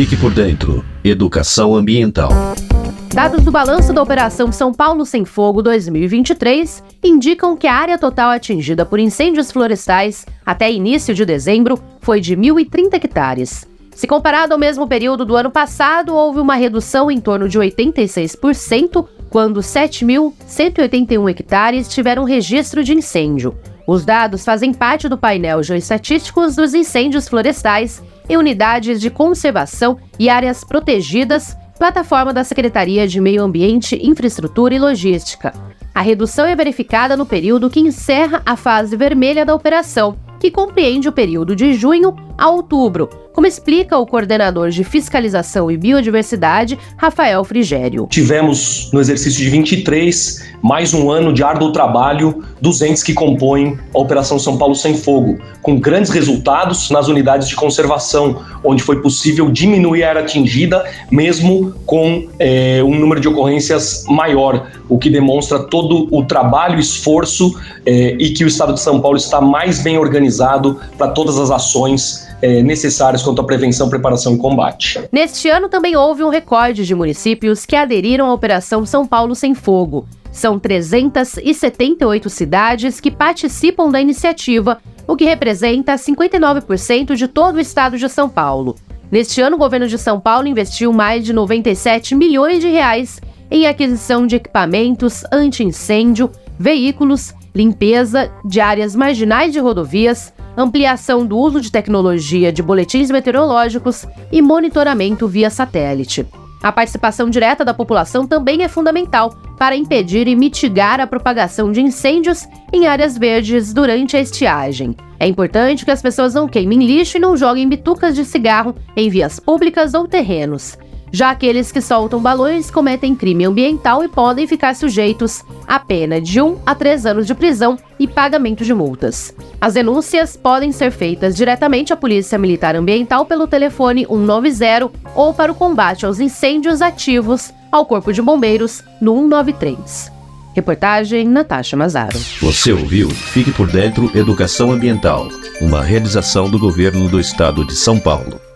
Fique por dentro. Educação ambiental. Dados do balanço da Operação São Paulo Sem Fogo 2023 indicam que a área total atingida por incêndios florestais até início de dezembro foi de 1.030 hectares. Se comparado ao mesmo período do ano passado, houve uma redução em torno de 86%, quando 7.181 hectares tiveram registro de incêndio. Os dados fazem parte do painel geoestatísticos dos incêndios florestais em unidades de conservação e áreas protegidas, plataforma da Secretaria de Meio Ambiente, Infraestrutura e Logística. A redução é verificada no período que encerra a fase vermelha da operação, que compreende o período de junho a outubro, como explica o coordenador de fiscalização e biodiversidade, Rafael Frigério. Tivemos no exercício de 23 mais um ano de árduo trabalho dos entes que compõem a Operação São Paulo Sem Fogo, com grandes resultados nas unidades de conservação, onde foi possível diminuir a área atingida, mesmo com é, um número de ocorrências maior, o que demonstra todo o trabalho, esforço é, e que o Estado de São Paulo está mais bem organizado para todas as ações é, necessárias quanto à prevenção, preparação e combate. Neste ano também houve um recorde de municípios que aderiram à Operação São Paulo Sem Fogo. São 378 cidades que participam da iniciativa, o que representa 59% de todo o estado de São Paulo. Neste ano, o governo de São Paulo investiu mais de 97 milhões de reais em aquisição de equipamentos anti-incêndio, veículos, limpeza de áreas marginais de rodovias, ampliação do uso de tecnologia de boletins meteorológicos e monitoramento via satélite. A participação direta da população também é fundamental para impedir e mitigar a propagação de incêndios em áreas verdes durante a estiagem. É importante que as pessoas não queimem lixo e não joguem bitucas de cigarro em vias públicas ou terrenos. Já aqueles que soltam balões cometem crime ambiental e podem ficar sujeitos a pena de 1 a 3 anos de prisão e pagamento de multas. As denúncias podem ser feitas diretamente à Polícia Militar Ambiental pelo telefone 190 ou para o combate aos incêndios ativos ao Corpo de Bombeiros no 193. Reportagem Natasha Mazaro. Você ouviu Fique por Dentro Educação Ambiental, uma realização do governo do estado de São Paulo.